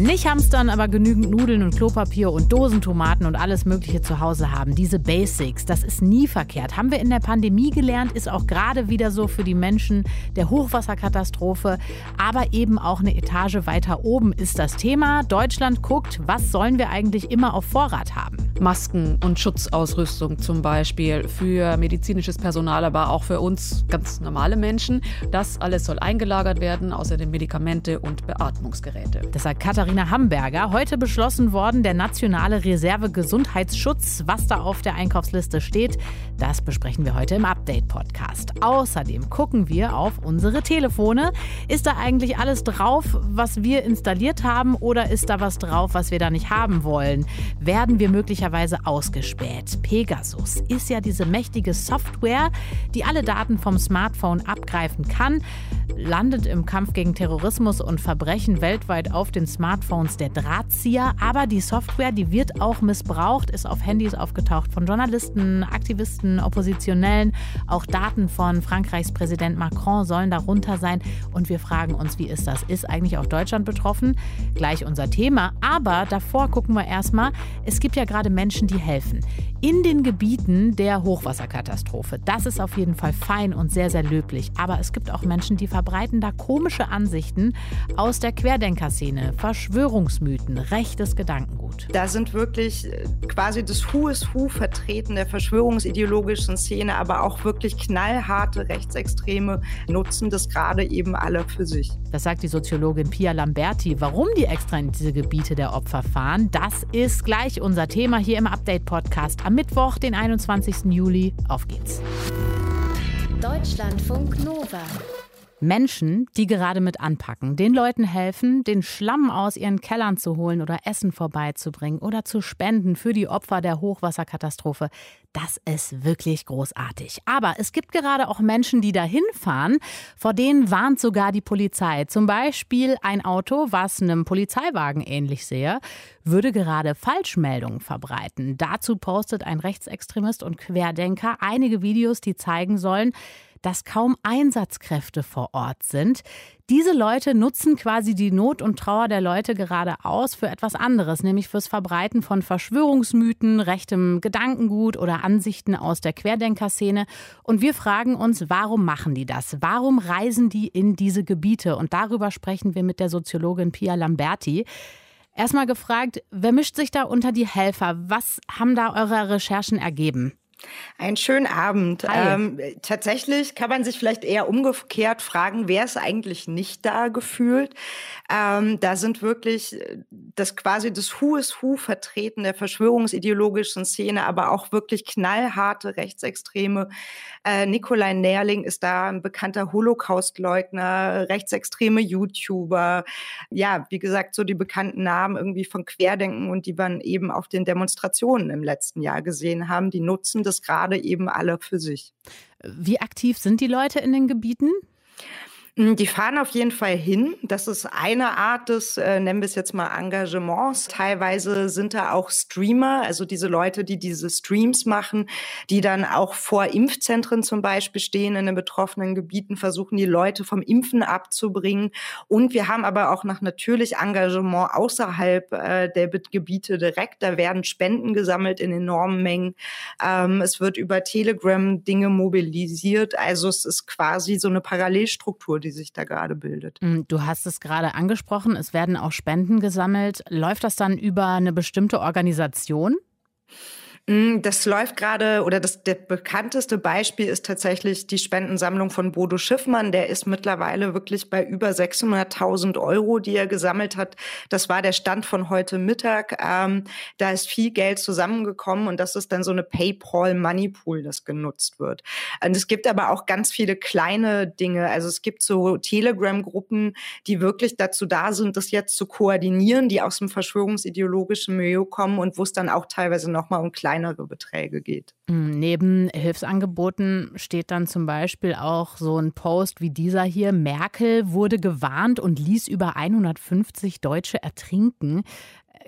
Nicht hamstern, aber genügend Nudeln und Klopapier und Dosentomaten und alles Mögliche zu Hause haben. Diese Basics, das ist nie verkehrt. Haben wir in der Pandemie gelernt, ist auch gerade wieder so für die Menschen der Hochwasserkatastrophe. Aber eben auch eine Etage weiter oben ist das Thema. Deutschland guckt, was sollen wir eigentlich immer auf Vorrat haben? Masken und Schutzausrüstung zum Beispiel für medizinisches Personal, aber auch für uns ganz normale Menschen. Das alles soll eingelagert werden, außerdem Medikamente und Beatmungsgeräte. Das sagt Katharina Hamburger. Heute beschlossen worden der nationale Reserve Gesundheitsschutz. Was da auf der Einkaufsliste steht, das besprechen wir heute im Update-Podcast. Außerdem gucken wir auf unsere Telefone. Ist da eigentlich alles drauf, was wir installiert haben, oder ist da was drauf, was wir da nicht haben wollen? Werden wir möglicherweise ausgespäht? Pegasus ist ja diese mächtige Software, die alle Daten vom Smartphone abgreifen kann, landet im Kampf gegen Terrorismus und Verbrechen weltweit auf den Smartphones Smartphones der Drahtzieher. Aber die Software, die wird auch missbraucht, ist auf Handys aufgetaucht von Journalisten, Aktivisten, Oppositionellen. Auch Daten von Frankreichs Präsident Macron sollen darunter sein. Und wir fragen uns, wie ist das? Ist eigentlich auch Deutschland betroffen? Gleich unser Thema. Aber davor gucken wir erstmal, es gibt ja gerade Menschen, die helfen. In den Gebieten der Hochwasserkatastrophe. Das ist auf jeden Fall fein und sehr, sehr löblich. Aber es gibt auch Menschen, die verbreiten da komische Ansichten aus der Querdenkerszene. Verschwörungsmythen, rechtes Gedankengut. Da sind wirklich äh, quasi das Who is Who vertreten der verschwörungsideologischen Szene, aber auch wirklich knallharte Rechtsextreme nutzen das gerade eben alle für sich. Das sagt die Soziologin Pia Lamberti. Warum die extra in diese Gebiete der Opfer fahren, das ist gleich unser Thema hier im Update-Podcast am Mittwoch, den 21. Juli. Auf geht's. Deutschlandfunk Nova. Menschen, die gerade mit anpacken, den Leuten helfen, den Schlamm aus ihren Kellern zu holen oder Essen vorbeizubringen oder zu spenden für die Opfer der Hochwasserkatastrophe. Das ist wirklich großartig. Aber es gibt gerade auch Menschen, die dahin fahren, vor denen warnt sogar die Polizei. Zum Beispiel ein Auto, was einem Polizeiwagen ähnlich sehe, würde gerade Falschmeldungen verbreiten. Dazu postet ein Rechtsextremist und Querdenker einige Videos, die zeigen sollen, dass kaum Einsatzkräfte vor Ort sind. Diese Leute nutzen quasi die Not und Trauer der Leute gerade aus für etwas anderes, nämlich fürs Verbreiten von Verschwörungsmythen, rechtem Gedankengut oder Ansichten aus der Querdenkerszene. Und wir fragen uns, warum machen die das? Warum reisen die in diese Gebiete? Und darüber sprechen wir mit der Soziologin Pia Lamberti. Erstmal gefragt, wer mischt sich da unter die Helfer? Was haben da eure Recherchen ergeben? Einen schönen Abend. Ähm, tatsächlich kann man sich vielleicht eher umgekehrt fragen, wer ist eigentlich nicht da gefühlt? Ähm, da sind wirklich äh, das quasi das Who is Who vertreten der verschwörungsideologischen Szene, aber auch wirklich knallharte Rechtsextreme. Äh, Nikolai Nährling ist da ein bekannter Holocaustleugner, rechtsextreme YouTuber. Ja, wie gesagt, so die bekannten Namen irgendwie von Querdenken und die man eben auf den Demonstrationen im letzten Jahr gesehen haben, die nutzen das gerade eben alle für sich. Wie aktiv sind die Leute in den Gebieten? Hm, die fahren auf jeden Fall hin. Das ist eine Art des, äh, nennen wir es jetzt mal Engagements. Teilweise sind da auch Streamer, also diese Leute, die diese Streams machen, die dann auch vor Impfzentren zum Beispiel stehen in den betroffenen Gebieten, versuchen die Leute vom Impfen abzubringen. Und wir haben aber auch noch natürlich Engagement außerhalb äh, der Gebiete direkt. Da werden Spenden gesammelt in enormen Mengen. Ähm, es wird über Telegram Dinge mobilisiert. Also es ist quasi so eine Parallelstruktur die sich da gerade bildet. Mm, du hast es gerade angesprochen, es werden auch Spenden gesammelt. Läuft das dann über eine bestimmte Organisation? Mm, das läuft gerade, oder das der bekannteste Beispiel ist tatsächlich die Spendensammlung von Bodo Schiffmann. Der ist mittlerweile wirklich bei über 600.000 Euro, die er gesammelt hat. Das war der Stand von heute Mittag. Ähm, da ist viel Geld zusammengekommen und das ist dann so eine PayPal Money Pool, das genutzt wird. Und es gibt aber auch ganz viele kleine Dinge. Also es gibt so Telegram-Gruppen, die wirklich dazu da sind, das jetzt zu koordinieren, die aus dem verschwörungsideologischen Milieu kommen und wo es dann auch teilweise nochmal um kleine kleinere Beträge geht. Mm, neben Hilfsangeboten steht dann zum Beispiel auch so ein Post wie dieser hier. Merkel wurde gewarnt und ließ über 150 Deutsche ertrinken.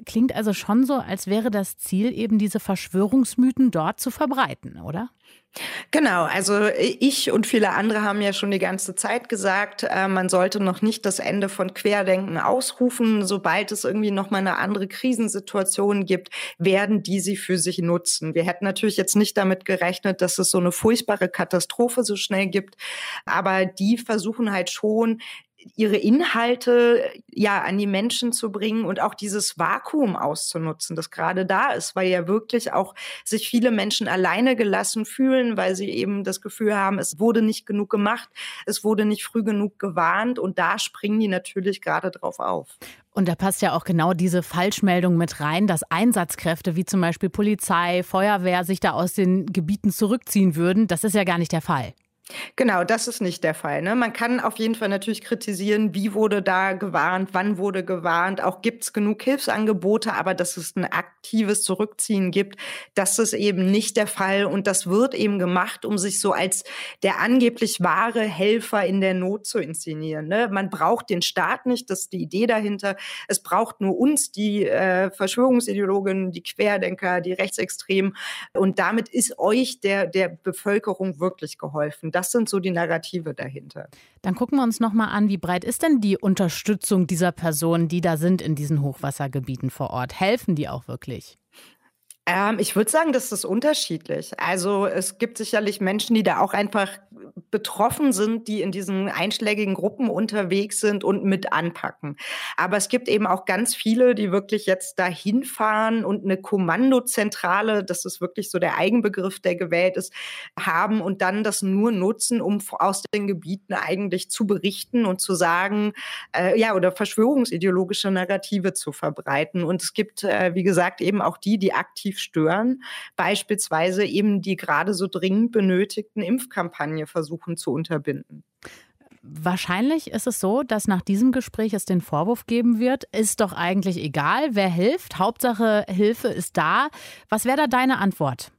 Klingt also schon so, als wäre das Ziel eben diese Verschwörungsmythen dort zu verbreiten, oder? Genau, also ich und viele andere haben ja schon die ganze Zeit gesagt, äh, man sollte noch nicht das Ende von Querdenken ausrufen. Sobald es irgendwie noch mal eine andere Krisensituation gibt, werden die sie für sich nutzen. Wir hätten natürlich jetzt nicht damit gerechnet, dass es so eine furchtbare Katastrophe so schnell gibt, aber die versuchen halt schon ihre Inhalte ja an die Menschen zu bringen und auch dieses Vakuum auszunutzen, das gerade da ist, weil ja wirklich auch sich viele Menschen alleine gelassen fühlen, weil sie eben das Gefühl haben, es wurde nicht genug gemacht, es wurde nicht früh genug gewarnt und da springen die natürlich gerade drauf auf. Und da passt ja auch genau diese Falschmeldung mit rein, dass Einsatzkräfte wie zum Beispiel Polizei, Feuerwehr sich da aus den Gebieten zurückziehen würden. Das ist ja gar nicht der Fall. Genau, das ist nicht der Fall. Ne? Man kann auf jeden Fall natürlich kritisieren, wie wurde da gewarnt, wann wurde gewarnt, auch gibt es genug Hilfsangebote, aber dass es ein aktives Zurückziehen gibt, das ist eben nicht der Fall und das wird eben gemacht, um sich so als der angeblich wahre Helfer in der Not zu inszenieren. Ne? Man braucht den Staat nicht, das ist die Idee dahinter. Es braucht nur uns, die äh, Verschwörungsideologen, die Querdenker, die Rechtsextremen und damit ist euch der, der Bevölkerung wirklich geholfen. Das sind so die Narrative dahinter. Dann gucken wir uns noch mal an, wie breit ist denn die Unterstützung dieser Personen, die da sind in diesen Hochwassergebieten vor Ort? Helfen die auch wirklich? Ähm, ich würde sagen, das ist unterschiedlich. Also es gibt sicherlich Menschen, die da auch einfach betroffen sind, die in diesen einschlägigen Gruppen unterwegs sind und mit anpacken. Aber es gibt eben auch ganz viele, die wirklich jetzt dahin fahren und eine Kommandozentrale, das ist wirklich so der Eigenbegriff, der gewählt ist, haben und dann das nur nutzen, um aus den Gebieten eigentlich zu berichten und zu sagen, äh, ja, oder verschwörungsideologische Narrative zu verbreiten. Und es gibt, äh, wie gesagt, eben auch die, die aktiv stören, beispielsweise eben die gerade so dringend benötigten Impfkampagne versuchen zu unterbinden. Wahrscheinlich ist es so, dass nach diesem Gespräch es den Vorwurf geben wird, ist doch eigentlich egal, wer hilft, Hauptsache Hilfe ist da. Was wäre da deine Antwort?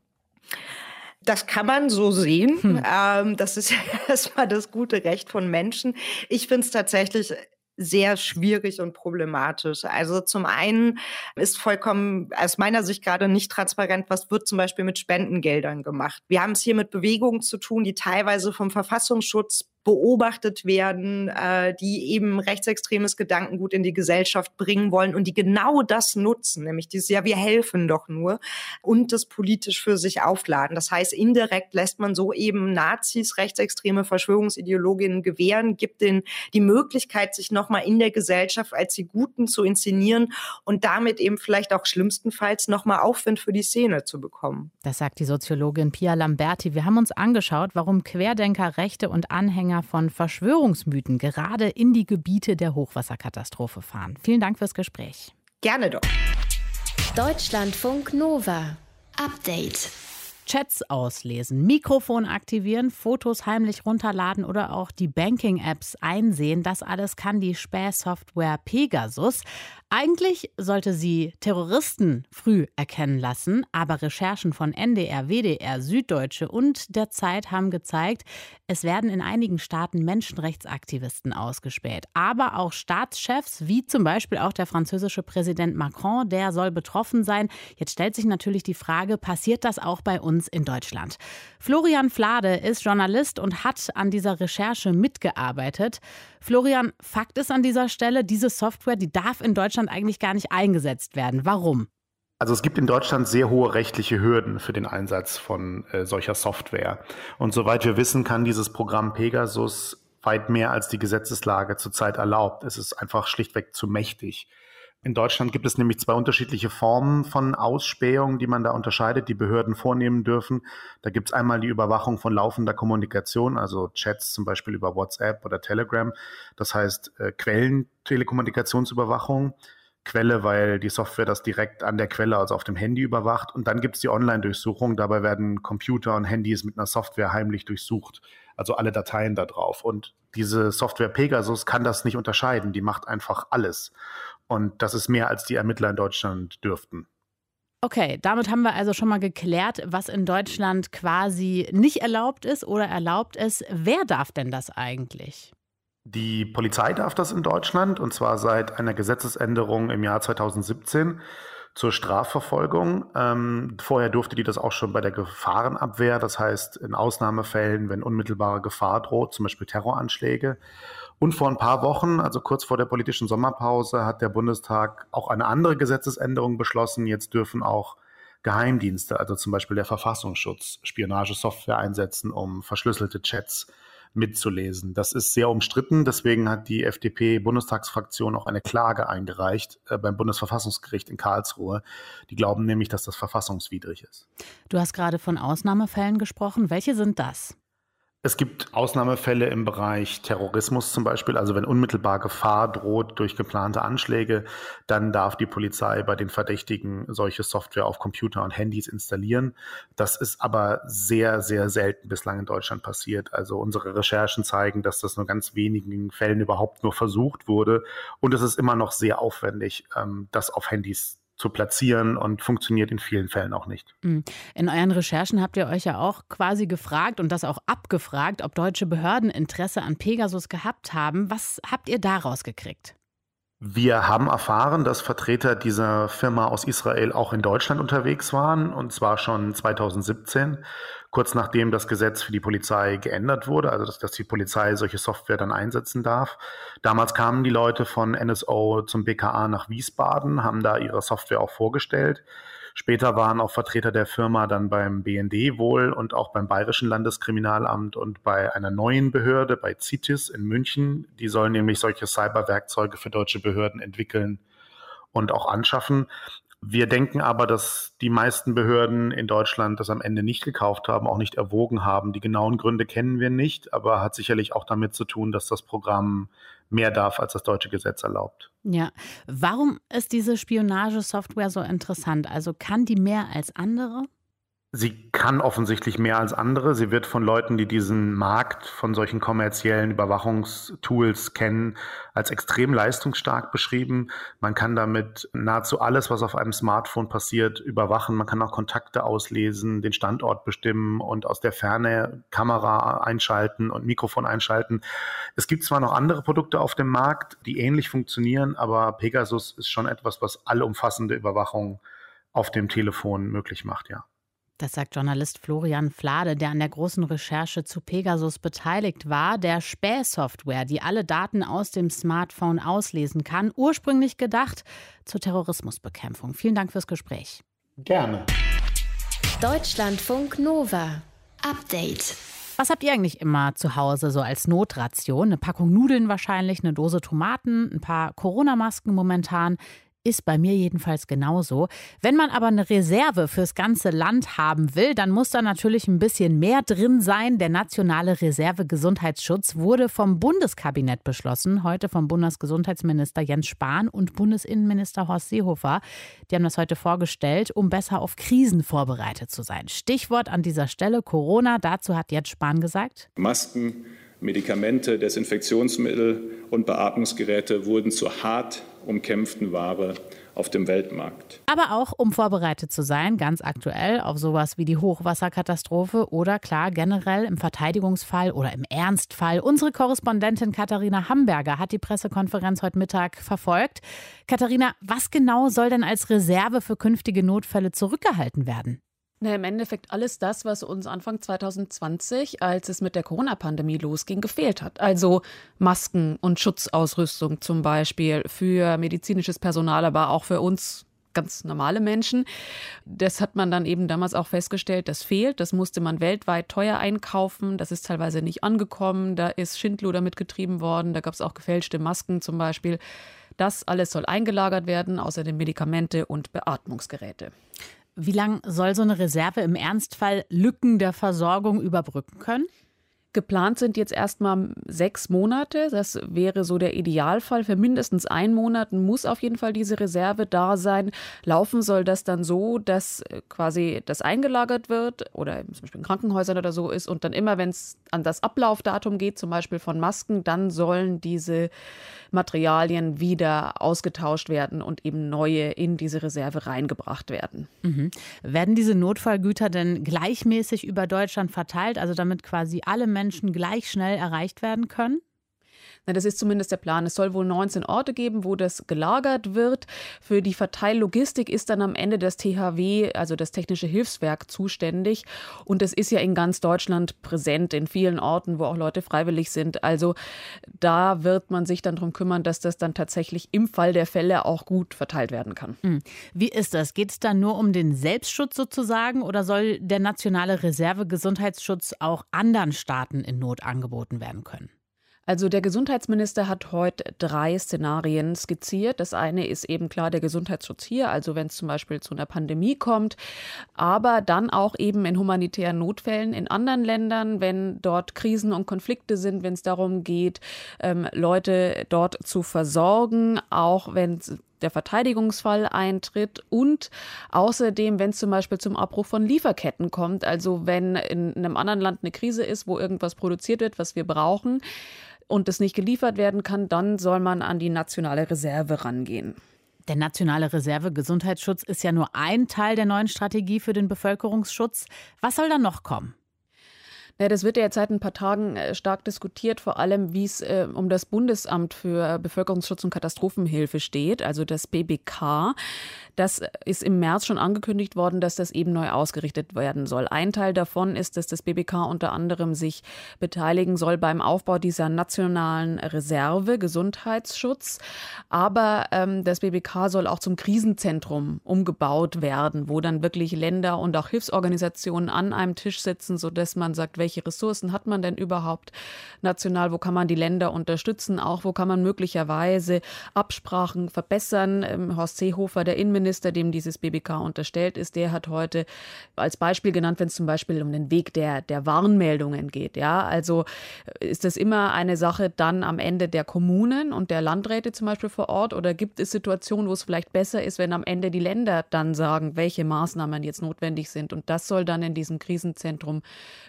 Das kann man so sehen. Hm. Ähm, das ist ja erstmal das gute Recht von Menschen. Ich finde es tatsächlich sehr schwierig und problematisch. Also zum einen ist vollkommen aus meiner Sicht gerade nicht transparent, was wird zum Beispiel mit Spendengeldern gemacht. Wir haben es hier mit Bewegungen zu tun, die teilweise vom Verfassungsschutz beobachtet werden, äh, die eben rechtsextremes Gedankengut in die Gesellschaft bringen wollen und die genau das nutzen, nämlich dieses, ja, wir helfen doch nur und das politisch für sich aufladen. Das heißt, indirekt lässt man so eben Nazis, rechtsextreme Verschwörungsideologinnen gewähren, gibt denen die Möglichkeit, sich nochmal in der Gesellschaft als die Guten zu inszenieren und damit eben vielleicht auch schlimmstenfalls nochmal Aufwind für die Szene zu bekommen. Das sagt die Soziologin Pia Lamberti. Wir haben uns angeschaut, warum Querdenker, Rechte und Anhänger Anhänger von Verschwörungsmythen gerade in die Gebiete der Hochwasserkatastrophe fahren. Vielen Dank fürs Gespräch. Gerne doch. Deutschlandfunk Nova. Update. Chats auslesen, Mikrofon aktivieren, Fotos heimlich runterladen oder auch die Banking-Apps einsehen. Das alles kann die Spähsoftware Pegasus. Eigentlich sollte sie Terroristen früh erkennen lassen, aber Recherchen von NDR, WDR, Süddeutsche und der Zeit haben gezeigt, es werden in einigen Staaten Menschenrechtsaktivisten ausgespäht. Aber auch Staatschefs, wie zum Beispiel auch der französische Präsident Macron, der soll betroffen sein. Jetzt stellt sich natürlich die Frage, passiert das auch bei uns in Deutschland? Florian Flade ist Journalist und hat an dieser Recherche mitgearbeitet. Florian, Fakt ist an dieser Stelle, diese Software, die darf in Deutschland Deutschland eigentlich gar nicht eingesetzt werden. Warum? Also es gibt in Deutschland sehr hohe rechtliche Hürden für den Einsatz von äh, solcher Software. Und soweit wir wissen, kann dieses Programm Pegasus weit mehr als die Gesetzeslage zurzeit erlaubt. Es ist einfach schlichtweg zu mächtig. In Deutschland gibt es nämlich zwei unterschiedliche Formen von Ausspähung, die man da unterscheidet, die Behörden vornehmen dürfen. Da gibt es einmal die Überwachung von laufender Kommunikation, also Chats zum Beispiel über WhatsApp oder Telegram. Das heißt äh, Quellentelekommunikationsüberwachung. Quelle, weil die Software das direkt an der Quelle, also auf dem Handy überwacht. Und dann gibt es die Online-Durchsuchung. Dabei werden Computer und Handys mit einer Software heimlich durchsucht. Also alle Dateien da drauf. Und diese Software Pegasus kann das nicht unterscheiden. Die macht einfach alles. Und das ist mehr, als die Ermittler in Deutschland dürften. Okay, damit haben wir also schon mal geklärt, was in Deutschland quasi nicht erlaubt ist oder erlaubt ist. Wer darf denn das eigentlich? Die Polizei darf das in Deutschland und zwar seit einer Gesetzesänderung im Jahr 2017 zur Strafverfolgung. Ähm, vorher durfte die das auch schon bei der Gefahrenabwehr, das heißt in Ausnahmefällen, wenn unmittelbare Gefahr droht, zum Beispiel Terroranschläge. Und vor ein paar Wochen, also kurz vor der politischen Sommerpause, hat der Bundestag auch eine andere Gesetzesänderung beschlossen. Jetzt dürfen auch Geheimdienste, also zum Beispiel der Verfassungsschutz, Spionagesoftware einsetzen, um verschlüsselte Chats mitzulesen. Das ist sehr umstritten. Deswegen hat die FDP-Bundestagsfraktion auch eine Klage eingereicht äh, beim Bundesverfassungsgericht in Karlsruhe. Die glauben nämlich, dass das verfassungswidrig ist. Du hast gerade von Ausnahmefällen gesprochen. Welche sind das? Es gibt Ausnahmefälle im Bereich Terrorismus zum Beispiel. Also wenn unmittelbar Gefahr droht durch geplante Anschläge, dann darf die Polizei bei den Verdächtigen solche Software auf Computer und Handys installieren. Das ist aber sehr, sehr selten bislang in Deutschland passiert. Also unsere Recherchen zeigen, dass das nur ganz wenigen Fällen überhaupt nur versucht wurde. Und es ist immer noch sehr aufwendig, ähm, das auf Handys zu platzieren und funktioniert in vielen Fällen auch nicht. Hm. In euren Recherchen habt ihr euch ja auch quasi gefragt und das auch abgefragt, ob deutsche Behörden Interesse an Pegasus gehabt haben. Was habt ihr daraus gekriegt? Wir haben erfahren, dass Vertreter dieser Firma aus Israel auch in Deutschland unterwegs waren, und zwar schon 2017, kurz nachdem das Gesetz für die Polizei geändert wurde, also dass, dass, die Polizei solche Software dann einsetzen darf. Damals kamen die Leute von NSO zum BKA nach Wiesbaden, haben da ihre Software auch vorgestellt. Später waren auch Vertreter der Firma dann beim BND wohl und auch beim Bayerischen Landeskriminalamt und bei einer neuen Behörde, bei CITES in München. Die sollen nämlich solche Cyberwerkzeuge für deutsche Behörden entwickeln und auch anschaffen. Wir denken aber, dass die meisten Behörden in Deutschland das am Ende nicht gekauft haben, auch nicht erwogen haben. Die genauen Gründe kennen wir nicht, aber hat sicherlich auch damit zu tun, dass das Programm mehr darf, als das deutsche Gesetz erlaubt. Ja, warum ist diese Spionagesoftware so interessant? Also kann die mehr als andere? Sie kann offensichtlich mehr als andere. Sie wird von Leuten, die diesen Markt von solchen kommerziellen Überwachungstools kennen, als extrem leistungsstark beschrieben. Man kann damit nahezu alles, was auf einem Smartphone passiert, überwachen. Man kann auch Kontakte auslesen, den Standort bestimmen und aus der Ferne Kamera einschalten und Mikrofon einschalten. Es gibt zwar noch andere Produkte auf dem Markt, die ähnlich funktionieren, aber Pegasus ist schon etwas, was allumfassende Überwachung auf dem Telefon möglich macht, ja. Das sagt Journalist Florian Flade, der an der großen Recherche zu Pegasus beteiligt war, der Spähsoftware, die alle Daten aus dem Smartphone auslesen kann, ursprünglich gedacht zur Terrorismusbekämpfung. Vielen Dank fürs Gespräch. Gerne. Deutschlandfunk Nova. Update. Was habt ihr eigentlich immer zu Hause so als Notration? Eine Packung Nudeln wahrscheinlich, eine Dose Tomaten, ein paar Corona-Masken momentan. Ist bei mir jedenfalls genauso. Wenn man aber eine Reserve fürs ganze Land haben will, dann muss da natürlich ein bisschen mehr drin sein. Der Nationale Reserve Gesundheitsschutz wurde vom Bundeskabinett beschlossen, heute vom Bundesgesundheitsminister Jens Spahn und Bundesinnenminister Horst Seehofer. Die haben das heute vorgestellt, um besser auf Krisen vorbereitet zu sein. Stichwort an dieser Stelle Corona. Dazu hat Jens Spahn gesagt: Masken, Medikamente, Desinfektionsmittel und Beatmungsgeräte wurden zu hart umkämpften Ware auf dem Weltmarkt. Aber auch, um vorbereitet zu sein, ganz aktuell auf sowas wie die Hochwasserkatastrophe oder klar generell im Verteidigungsfall oder im Ernstfall. Unsere Korrespondentin Katharina Hamburger hat die Pressekonferenz heute Mittag verfolgt. Katharina, was genau soll denn als Reserve für künftige Notfälle zurückgehalten werden? Na, Im Endeffekt alles das, was uns Anfang 2020, als es mit der Corona-Pandemie losging, gefehlt hat. Also Masken und Schutzausrüstung zum Beispiel für medizinisches Personal, aber auch für uns ganz normale Menschen. Das hat man dann eben damals auch festgestellt, das fehlt. Das musste man weltweit teuer einkaufen. Das ist teilweise nicht angekommen. Da ist Schindluder mitgetrieben worden. Da gab es auch gefälschte Masken zum Beispiel. Das alles soll eingelagert werden, außerdem Medikamente und Beatmungsgeräte. Wie lange soll so eine Reserve im Ernstfall Lücken der Versorgung überbrücken können? Geplant sind jetzt erstmal sechs Monate. Das wäre so der Idealfall. Für mindestens einen Monat muss auf jeden Fall diese Reserve da sein. Laufen soll das dann so, dass äh, quasi das eingelagert wird oder zum Beispiel in Krankenhäusern oder so ist und dann immer, wenn es an das Ablaufdatum geht, zum Beispiel von Masken, dann sollen diese Materialien wieder ausgetauscht werden und eben neue in diese Reserve reingebracht werden. Mhm. Werden diese Notfallgüter denn gleichmäßig über Deutschland verteilt, also damit quasi alle Menschen Menschen gleich schnell erreicht werden können? Na, das ist zumindest der Plan. Es soll wohl 19 Orte geben, wo das gelagert wird. Für die Verteillogistik ist dann am Ende das THW, also das Technische Hilfswerk, zuständig. Und das ist ja in ganz Deutschland präsent, in vielen Orten, wo auch Leute freiwillig sind. Also da wird man sich dann darum kümmern, dass das dann tatsächlich im Fall der Fälle auch gut verteilt werden kann. Hm. Wie ist das? Geht es dann nur um den Selbstschutz sozusagen oder soll der nationale Reserve-Gesundheitsschutz auch anderen Staaten in Not angeboten werden können? Also der Gesundheitsminister hat heute drei Szenarien skizziert. Das eine ist eben klar der Gesundheitsschutz hier, also wenn es zum Beispiel zu einer Pandemie kommt, aber dann auch eben in humanitären Notfällen in anderen Ländern, wenn dort Krisen und Konflikte sind, wenn es darum geht, ähm, Leute dort zu versorgen, auch wenn der Verteidigungsfall eintritt und außerdem, wenn es zum Beispiel zum Abbruch von Lieferketten kommt, also wenn in einem anderen Land eine Krise ist, wo irgendwas produziert wird, was wir brauchen, und es nicht geliefert werden kann, dann soll man an die nationale Reserve rangehen. Der nationale Reserve Gesundheitsschutz ist ja nur ein Teil der neuen Strategie für den Bevölkerungsschutz. Was soll da noch kommen? Ja, das wird ja jetzt seit ein paar Tagen äh, stark diskutiert, vor allem wie es äh, um das Bundesamt für Bevölkerungsschutz und Katastrophenhilfe steht, also das BBK. Das ist im März schon angekündigt worden, dass das eben neu ausgerichtet werden soll. Ein Teil davon ist, dass das BBK unter anderem sich beteiligen soll beim Aufbau dieser nationalen Reserve Gesundheitsschutz. Aber ähm, das BBK soll auch zum Krisenzentrum umgebaut werden, wo dann wirklich Länder und auch Hilfsorganisationen an einem Tisch sitzen, sodass man sagt, welche Ressourcen hat man denn überhaupt national, wo kann man die Länder unterstützen, auch wo kann man möglicherweise Absprachen verbessern. Ähm, Horst Seehofer, der Innenminister, dem dieses BBK unterstellt ist, der hat heute als Beispiel genannt, wenn es zum Beispiel um den Weg der, der Warnmeldungen geht. Ja, also ist das immer eine Sache dann am Ende der Kommunen und der Landräte zum Beispiel vor Ort oder gibt es Situationen, wo es vielleicht besser ist, wenn am Ende die Länder dann sagen, welche Maßnahmen jetzt notwendig sind und das soll dann in diesem Krisenzentrum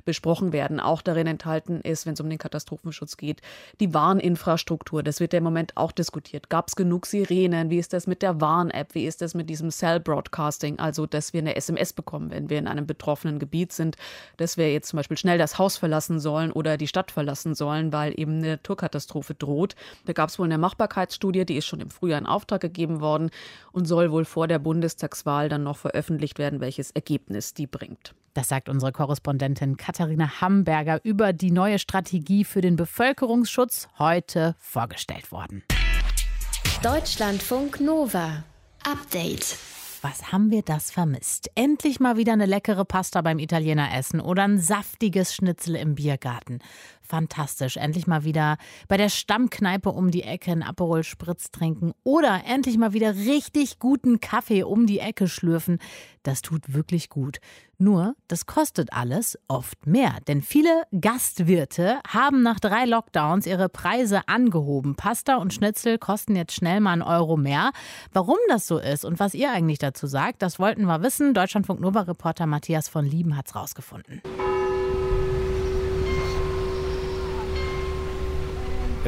besprochen werden. Auch darin enthalten ist, wenn es um den Katastrophenschutz geht, die Warninfrastruktur. Das wird ja im Moment auch diskutiert. Gab es genug Sirenen? Wie ist das mit der Warn-App? Wie ist das mit diesem Cell Broadcasting, also dass wir eine SMS bekommen, wenn wir in einem betroffenen Gebiet sind, dass wir jetzt zum Beispiel schnell das Haus verlassen sollen oder die Stadt verlassen sollen, weil eben eine Naturkatastrophe droht. Da gab es wohl eine Machbarkeitsstudie, die ist schon im Frühjahr in Auftrag gegeben worden und soll wohl vor der Bundestagswahl dann noch veröffentlicht werden, welches Ergebnis die bringt. Das sagt unsere Korrespondentin Katharina Hamburger über die neue Strategie für den Bevölkerungsschutz heute vorgestellt worden. Deutschlandfunk Nova Update. Was haben wir das vermisst? Endlich mal wieder eine leckere Pasta beim Italiener essen oder ein saftiges Schnitzel im Biergarten. Fantastisch. Endlich mal wieder bei der Stammkneipe um die Ecke einen Aperol Spritz trinken oder endlich mal wieder richtig guten Kaffee um die Ecke schlürfen. Das tut wirklich gut. Nur, das kostet alles oft mehr, denn viele Gastwirte haben nach drei Lockdowns ihre Preise angehoben. Pasta und Schnitzel kosten jetzt schnell mal einen Euro mehr. Warum das so ist und was ihr eigentlich dazu sagt, das wollten wir wissen. Deutschlandfunk Nova Reporter Matthias von Lieben hat's rausgefunden.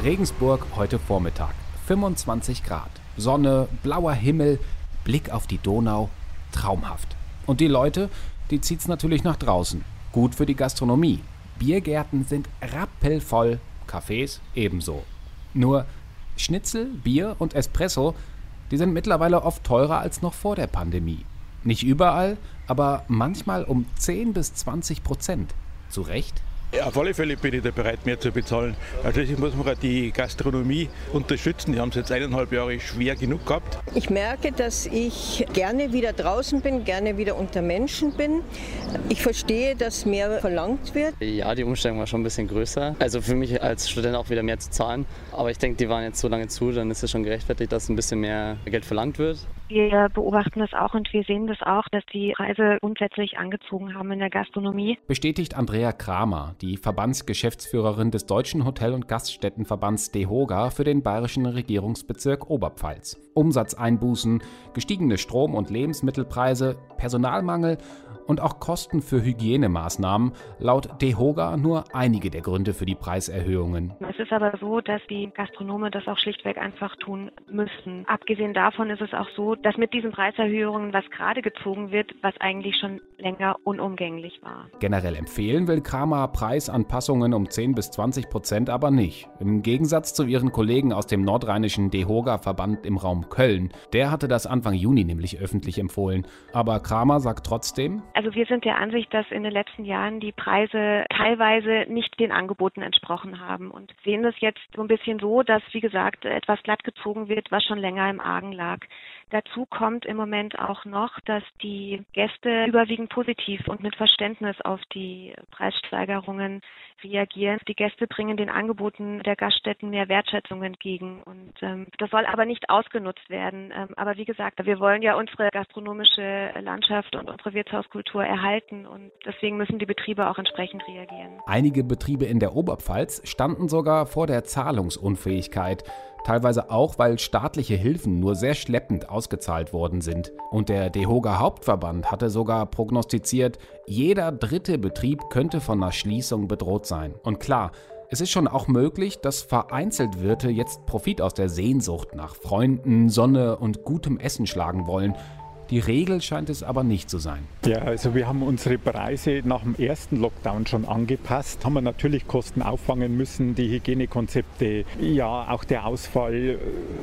Regensburg heute Vormittag. 25 Grad. Sonne, blauer Himmel, Blick auf die Donau. Traumhaft. Und die Leute, die zieht's natürlich nach draußen. Gut für die Gastronomie. Biergärten sind rappelvoll, Cafés ebenso. Nur Schnitzel, Bier und Espresso, die sind mittlerweile oft teurer als noch vor der Pandemie. Nicht überall, aber manchmal um 10 bis 20 Prozent. Zu Recht? Ja, auf alle Fälle bin ich da bereit, mehr zu bezahlen. Natürlich muss man die Gastronomie unterstützen. Die haben es jetzt eineinhalb Jahre schwer genug gehabt. Ich merke, dass ich gerne wieder draußen bin, gerne wieder unter Menschen bin. Ich verstehe, dass mehr verlangt wird. Ja, die Umstellung war schon ein bisschen größer. Also für mich als Student auch wieder mehr zu zahlen. Aber ich denke, die waren jetzt so lange zu, dann ist es schon gerechtfertigt, dass ein bisschen mehr Geld verlangt wird. Wir beobachten das auch und wir sehen das auch, dass die Preise grundsätzlich angezogen haben in der Gastronomie. Bestätigt Andrea Kramer, die Verbandsgeschäftsführerin des Deutschen Hotel- und Gaststättenverbands DEHOGA für den bayerischen Regierungsbezirk Oberpfalz. Umsatzeinbußen, gestiegene Strom- und Lebensmittelpreise, Personalmangel und auch Kosten für Hygienemaßnahmen, laut DEHOGA nur einige der Gründe für die Preiserhöhungen. Es ist aber so, dass die Gastronome das auch schlichtweg einfach tun müssen. Abgesehen davon ist es auch so, dass mit diesen Preiserhöhungen was gerade gezogen wird, was eigentlich schon länger unumgänglich war. Generell empfehlen will Kramer Preisanpassungen um 10 bis 20 Prozent aber nicht. Im Gegensatz zu ihren Kollegen aus dem nordrheinischen DEHOGA-Verband im Raum Köln. Der hatte das Anfang Juni nämlich öffentlich empfohlen. Aber Kramer sagt trotzdem, also wir sind der Ansicht, dass in den letzten Jahren die Preise teilweise nicht den Angeboten entsprochen haben und sehen es jetzt so ein bisschen so, dass, wie gesagt, etwas glatt gezogen wird, was schon länger im Argen lag. Dazu kommt im Moment auch noch, dass die Gäste überwiegend positiv und mit Verständnis auf die Preissteigerungen reagieren. Die Gäste bringen den Angeboten der Gaststätten mehr Wertschätzung entgegen. Und ähm, das soll aber nicht ausgenutzt werden. Ähm, aber wie gesagt, wir wollen ja unsere gastronomische Landschaft und unsere Wirtshauskultur erhalten und deswegen müssen die Betriebe auch entsprechend reagieren. Einige Betriebe in der Oberpfalz standen sogar vor der Zahlungsunfähigkeit teilweise auch, weil staatliche Hilfen nur sehr schleppend ausgezahlt worden sind. Und der DEHOGA Hauptverband hatte sogar prognostiziert, jeder dritte Betrieb könnte von einer Schließung bedroht sein. Und klar, es ist schon auch möglich, dass vereinzelt Wirte jetzt Profit aus der Sehnsucht nach Freunden, Sonne und gutem Essen schlagen wollen die Regel scheint es aber nicht zu sein. Ja, also wir haben unsere Preise nach dem ersten Lockdown schon angepasst. Haben wir natürlich Kosten auffangen müssen, die Hygienekonzepte, ja, auch der Ausfall, äh,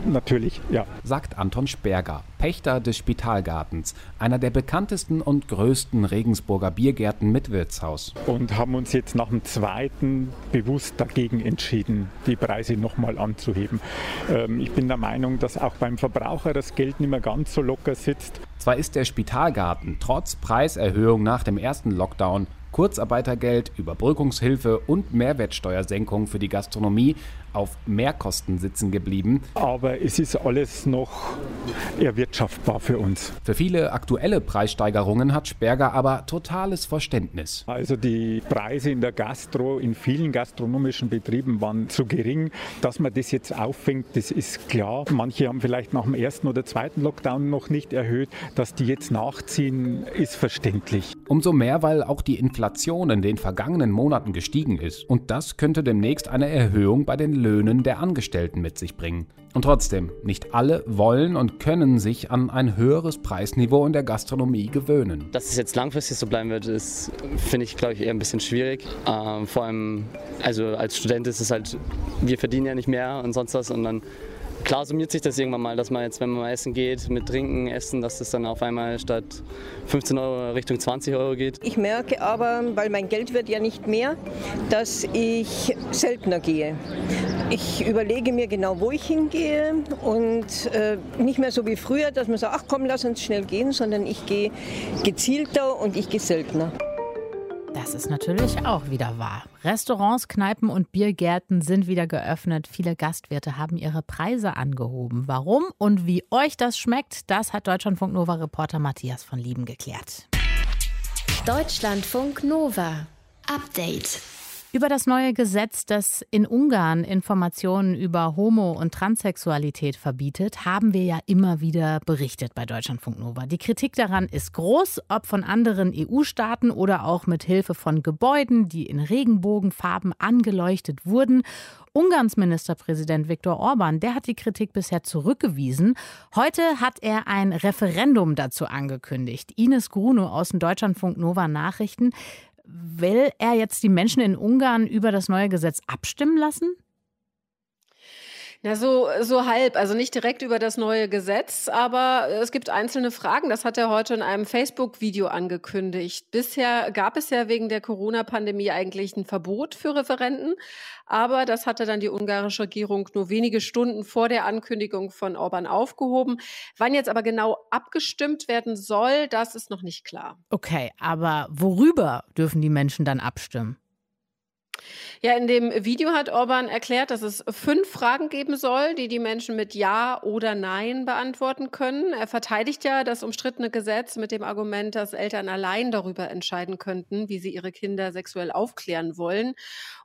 natürlich, ja. Sagt Anton Sperger, Pächter des Spitalgartens, einer der bekanntesten und größten Regensburger Biergärten mit Wirtshaus. Und haben uns jetzt nach dem zweiten bewusst dagegen entschieden, die Preise nochmal anzuheben. Ähm, ich bin der Meinung, dass auch beim Verbraucher das Geld nicht mehr ganz so locker sitzt. Zwar ist der Spitalgarten trotz Preiserhöhung nach dem ersten Lockdown Kurzarbeitergeld, Überbrückungshilfe und Mehrwertsteuersenkung für die Gastronomie auf Mehrkosten sitzen geblieben. Aber es ist alles noch erwirtschaftbar für uns. Für viele aktuelle Preissteigerungen hat Sperger aber totales Verständnis. Also die Preise in der Gastro, in vielen gastronomischen Betrieben waren zu gering. Dass man das jetzt auffängt, das ist klar. Manche haben vielleicht nach dem ersten oder zweiten Lockdown noch nicht erhöht. Dass die jetzt nachziehen, ist verständlich. Umso mehr, weil auch die Inflation Inflation in den vergangenen Monaten gestiegen ist. Und das könnte demnächst eine Erhöhung bei den Löhnen der Angestellten mit sich bringen. Und trotzdem, nicht alle wollen und können sich an ein höheres Preisniveau in der Gastronomie gewöhnen. Dass es jetzt langfristig so bleiben wird, ist, finde ich, glaube ich, eher ein bisschen schwierig. Ähm, vor allem, also als Student ist es halt, wir verdienen ja nicht mehr und sonst was und dann Klar summiert sich das irgendwann mal, dass man jetzt, wenn man mal essen geht, mit Trinken, Essen, dass das dann auf einmal statt 15 Euro Richtung 20 Euro geht. Ich merke aber, weil mein Geld wird ja nicht mehr, dass ich seltener gehe. Ich überlege mir genau, wo ich hingehe und äh, nicht mehr so wie früher, dass man sagt, ach komm, lass uns schnell gehen, sondern ich gehe gezielter und ich gehe seltener. Das ist natürlich auch wieder wahr. Restaurants, Kneipen und Biergärten sind wieder geöffnet. Viele Gastwirte haben ihre Preise angehoben. Warum und wie euch das schmeckt, das hat Deutschlandfunk Nova Reporter Matthias von Lieben geklärt. Deutschlandfunk Nova Update. Über das neue Gesetz, das in Ungarn Informationen über Homo- und Transsexualität verbietet, haben wir ja immer wieder berichtet bei Deutschlandfunk Nova. Die Kritik daran ist groß, ob von anderen EU-Staaten oder auch mit Hilfe von Gebäuden, die in Regenbogenfarben angeleuchtet wurden. Ungarns Ministerpräsident Viktor Orban, der hat die Kritik bisher zurückgewiesen. Heute hat er ein Referendum dazu angekündigt. Ines Gruno aus dem Deutschlandfunk Nova Nachrichten. Will er jetzt die Menschen in Ungarn über das neue Gesetz abstimmen lassen? Na, so, so halb. Also nicht direkt über das neue Gesetz, aber es gibt einzelne Fragen. Das hat er heute in einem Facebook-Video angekündigt. Bisher gab es ja wegen der Corona-Pandemie eigentlich ein Verbot für Referenten. Aber das hatte dann die ungarische Regierung nur wenige Stunden vor der Ankündigung von Orban aufgehoben. Wann jetzt aber genau abgestimmt werden soll, das ist noch nicht klar. Okay, aber worüber dürfen die Menschen dann abstimmen? Ja, in dem Video hat Orban erklärt, dass es fünf Fragen geben soll, die die Menschen mit Ja oder Nein beantworten können. Er verteidigt ja das umstrittene Gesetz mit dem Argument, dass Eltern allein darüber entscheiden könnten, wie sie ihre Kinder sexuell aufklären wollen.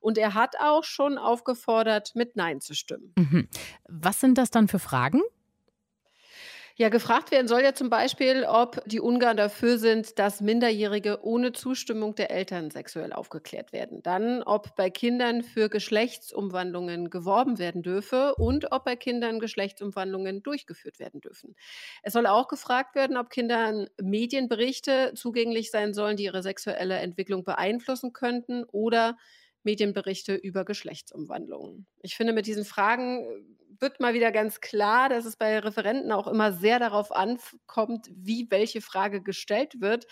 Und er hat auch schon aufgefordert, mit Nein zu stimmen. Mhm. Was sind das dann für Fragen? Ja, gefragt werden soll ja zum Beispiel, ob die Ungarn dafür sind, dass Minderjährige ohne Zustimmung der Eltern sexuell aufgeklärt werden. Dann, ob bei Kindern für Geschlechtsumwandlungen geworben werden dürfe und ob bei Kindern Geschlechtsumwandlungen durchgeführt werden dürfen. Es soll auch gefragt werden, ob Kindern Medienberichte zugänglich sein sollen, die ihre sexuelle Entwicklung beeinflussen könnten oder Medienberichte über Geschlechtsumwandlungen. Ich finde, mit diesen Fragen wird mal wieder ganz klar, dass es bei Referenten auch immer sehr darauf ankommt, wie welche Frage gestellt wird.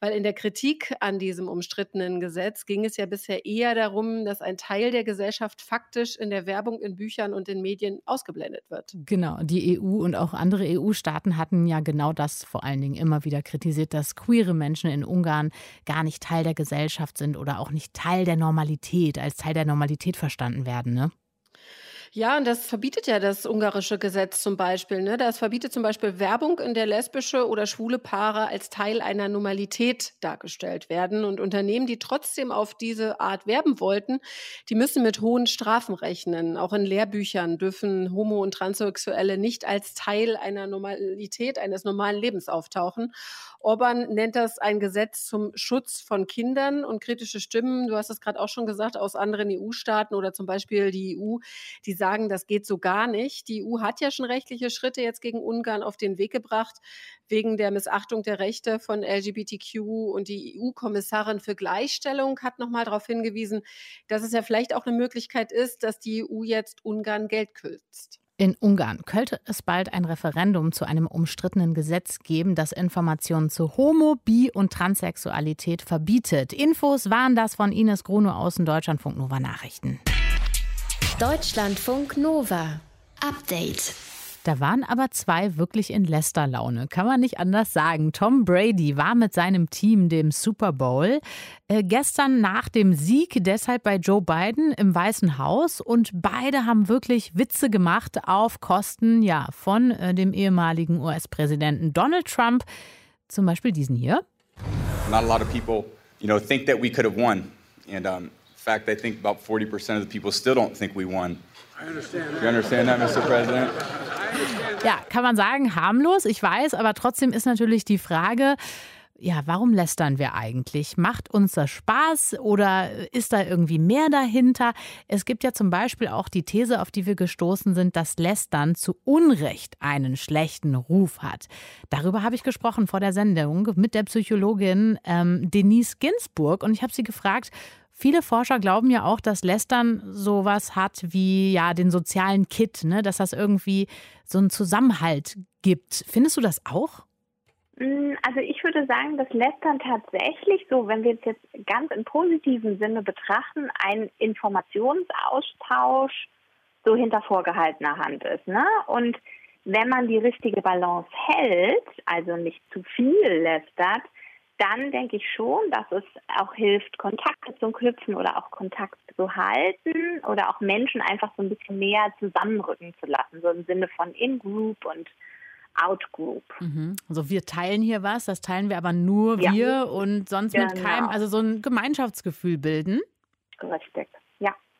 Weil in der Kritik an diesem umstrittenen Gesetz ging es ja bisher eher darum, dass ein Teil der Gesellschaft faktisch in der Werbung, in Büchern und in Medien ausgeblendet wird. Genau, die EU und auch andere EU-Staaten hatten ja genau das vor allen Dingen immer wieder kritisiert, dass queere Menschen in Ungarn gar nicht Teil der Gesellschaft sind oder auch nicht Teil der Normalität, als Teil der Normalität verstanden werden. Ne? Ja, und das verbietet ja das ungarische Gesetz zum Beispiel. Ne? Das verbietet zum Beispiel Werbung, in der lesbische oder schwule Paare als Teil einer Normalität dargestellt werden. Und Unternehmen, die trotzdem auf diese Art werben wollten, die müssen mit hohen Strafen rechnen. Auch in Lehrbüchern dürfen Homo- und Transsexuelle nicht als Teil einer Normalität, eines normalen Lebens auftauchen. Orban nennt das ein Gesetz zum Schutz von Kindern und kritische Stimmen, du hast es gerade auch schon gesagt, aus anderen EU-Staaten oder zum Beispiel die EU, die sagen, das geht so gar nicht. Die EU hat ja schon rechtliche Schritte jetzt gegen Ungarn auf den Weg gebracht, wegen der Missachtung der Rechte von LGBTQ und die EU-Kommissarin für Gleichstellung hat nochmal darauf hingewiesen, dass es ja vielleicht auch eine Möglichkeit ist, dass die EU jetzt Ungarn Geld kürzt. In Ungarn könnte es bald ein Referendum zu einem umstrittenen Gesetz geben, das Informationen zu Homo-, Bi- und Transsexualität verbietet. Infos waren das von Ines Gruno aus den Deutschlandfunk Nova Nachrichten. Deutschlandfunk Nova. Update. Da waren aber zwei wirklich in Leicester-Laune, kann man nicht anders sagen. Tom Brady war mit seinem Team dem Super Bowl äh, gestern nach dem Sieg deshalb bei Joe Biden im Weißen Haus und beide haben wirklich Witze gemacht auf Kosten ja von äh, dem ehemaligen US-Präsidenten Donald Trump, zum Beispiel diesen hier. Not a lot of people, you know, think that we could have won, and um, fact, I think about 40% of the people still don't think we won. I understand. You understand that, Mr. President? Ja, kann man sagen, harmlos, ich weiß, aber trotzdem ist natürlich die Frage, ja, warum lästern wir eigentlich? Macht uns das Spaß oder ist da irgendwie mehr dahinter? Es gibt ja zum Beispiel auch die These, auf die wir gestoßen sind, dass Lästern zu Unrecht einen schlechten Ruf hat. Darüber habe ich gesprochen vor der Sendung mit der Psychologin ähm, Denise Ginsburg und ich habe sie gefragt, Viele Forscher glauben ja auch, dass Lästern sowas hat wie ja den sozialen Kit, ne? dass das irgendwie so einen Zusammenhalt gibt. Findest du das auch? Mm, also ich würde sagen, dass Lästern tatsächlich so, wenn wir es jetzt ganz im positiven Sinne betrachten, ein Informationsaustausch so hinter vorgehaltener Hand ist. Ne? Und wenn man die richtige Balance hält, also nicht zu viel lästert, dann denke ich schon, dass es auch hilft, Kontakte zu knüpfen oder auch Kontakt zu halten oder auch Menschen einfach so ein bisschen näher zusammenrücken zu lassen, so im Sinne von In-Group und Out-Group. Mhm. Also wir teilen hier was, das teilen wir aber nur ja. wir und sonst genau. mit keinem, also so ein Gemeinschaftsgefühl bilden. Richtig.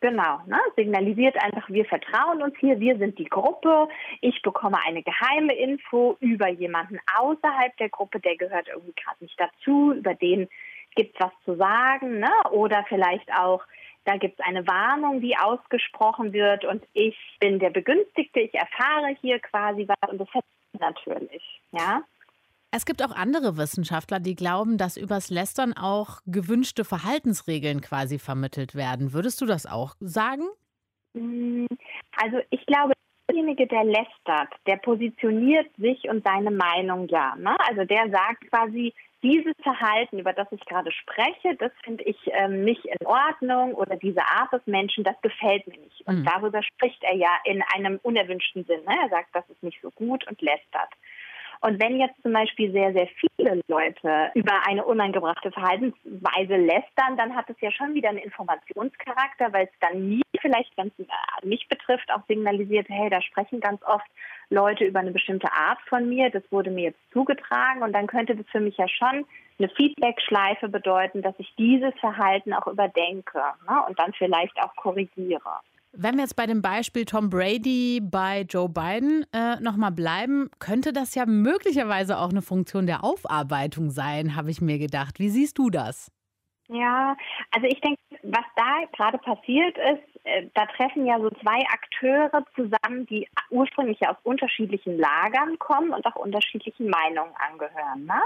Genau, ne? signalisiert einfach, wir vertrauen uns hier, wir sind die Gruppe, ich bekomme eine geheime Info über jemanden außerhalb der Gruppe, der gehört irgendwie gerade nicht dazu, über den gibt es was zu sagen, ne? oder vielleicht auch, da gibt es eine Warnung, die ausgesprochen wird und ich bin der Begünstigte, ich erfahre hier quasi was und das natürlich, ja. Es gibt auch andere Wissenschaftler, die glauben, dass übers Lästern auch gewünschte Verhaltensregeln quasi vermittelt werden. Würdest du das auch sagen? Mm, also ich glaube, derjenige, der lästert, der positioniert sich und seine Meinung ja. Ne? Also der sagt quasi, dieses Verhalten, über das ich gerade spreche, das finde ich ähm, nicht in Ordnung oder diese Art des Menschen, das gefällt mir nicht. Und mhm. darüber spricht er ja in einem unerwünschten Sinn. Ne? Er sagt, das ist nicht so gut und lästert. Und wenn jetzt zum Beispiel sehr, sehr viele Leute über eine unangebrachte Verhaltensweise lästern, dann hat es ja schon wieder einen Informationscharakter, weil es dann nie vielleicht, wenn es äh, mich betrifft, auch signalisiert, hey, da sprechen ganz oft Leute über eine bestimmte Art von mir, das wurde mir jetzt zugetragen und dann könnte das für mich ja schon eine Feedback-Schleife bedeuten, dass ich dieses Verhalten auch überdenke ne, und dann vielleicht auch korrigiere. Wenn wir jetzt bei dem Beispiel Tom Brady bei Joe Biden äh, nochmal bleiben, könnte das ja möglicherweise auch eine Funktion der Aufarbeitung sein, habe ich mir gedacht. Wie siehst du das? Ja, also ich denke, was da gerade passiert ist, äh, da treffen ja so zwei Akteure zusammen, die ursprünglich aus unterschiedlichen Lagern kommen und auch unterschiedlichen Meinungen angehören. Ne?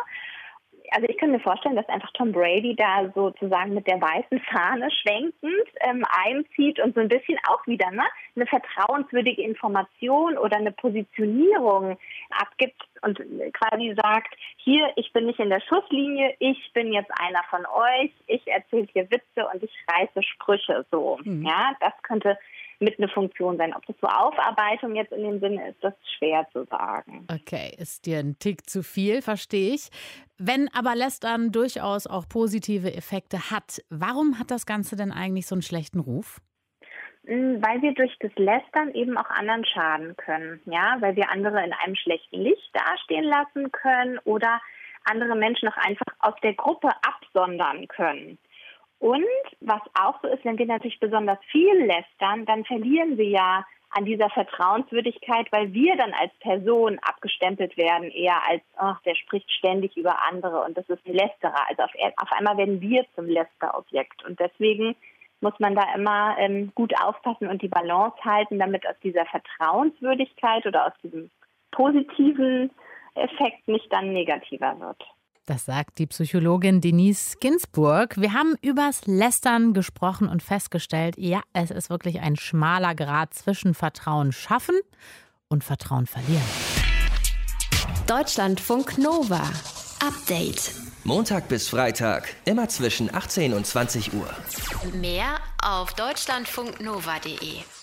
Also ich könnte mir vorstellen, dass einfach Tom Brady da sozusagen mit der weißen Fahne schwenkend ähm, einzieht und so ein bisschen auch wieder ne, eine vertrauenswürdige Information oder eine Positionierung abgibt und quasi sagt, hier, ich bin nicht in der Schusslinie, ich bin jetzt einer von euch, ich erzähle hier Witze und ich reiße Sprüche so. Mhm. Ja, das könnte mit eine Funktion sein. Ob das so Aufarbeitung jetzt in dem Sinne ist, das ist schwer zu sagen. Okay, ist dir ein Tick zu viel, verstehe ich. Wenn aber Lästern durchaus auch positive Effekte hat, warum hat das Ganze denn eigentlich so einen schlechten Ruf? Hm, weil wir durch das Lästern eben auch anderen schaden können, ja, weil wir andere in einem schlechten Licht dastehen lassen können oder andere Menschen auch einfach aus der Gruppe absondern können. Und was auch so ist, wenn wir natürlich besonders viel lästern, dann verlieren wir ja an dieser Vertrauenswürdigkeit, weil wir dann als Person abgestempelt werden, eher als, ach, der spricht ständig über andere und das ist ein Lästerer. Also auf, auf einmal werden wir zum Lästerobjekt. Und deswegen muss man da immer ähm, gut aufpassen und die Balance halten, damit aus dieser Vertrauenswürdigkeit oder aus diesem positiven Effekt nicht dann negativer wird. Das sagt die Psychologin Denise Ginsburg. Wir haben übers Lästern gesprochen und festgestellt, ja, es ist wirklich ein schmaler Grad zwischen Vertrauen schaffen und Vertrauen verlieren. Deutschlandfunk Nova. Update. Montag bis Freitag, immer zwischen 18 und 20 Uhr. Mehr auf deutschlandfunknova.de.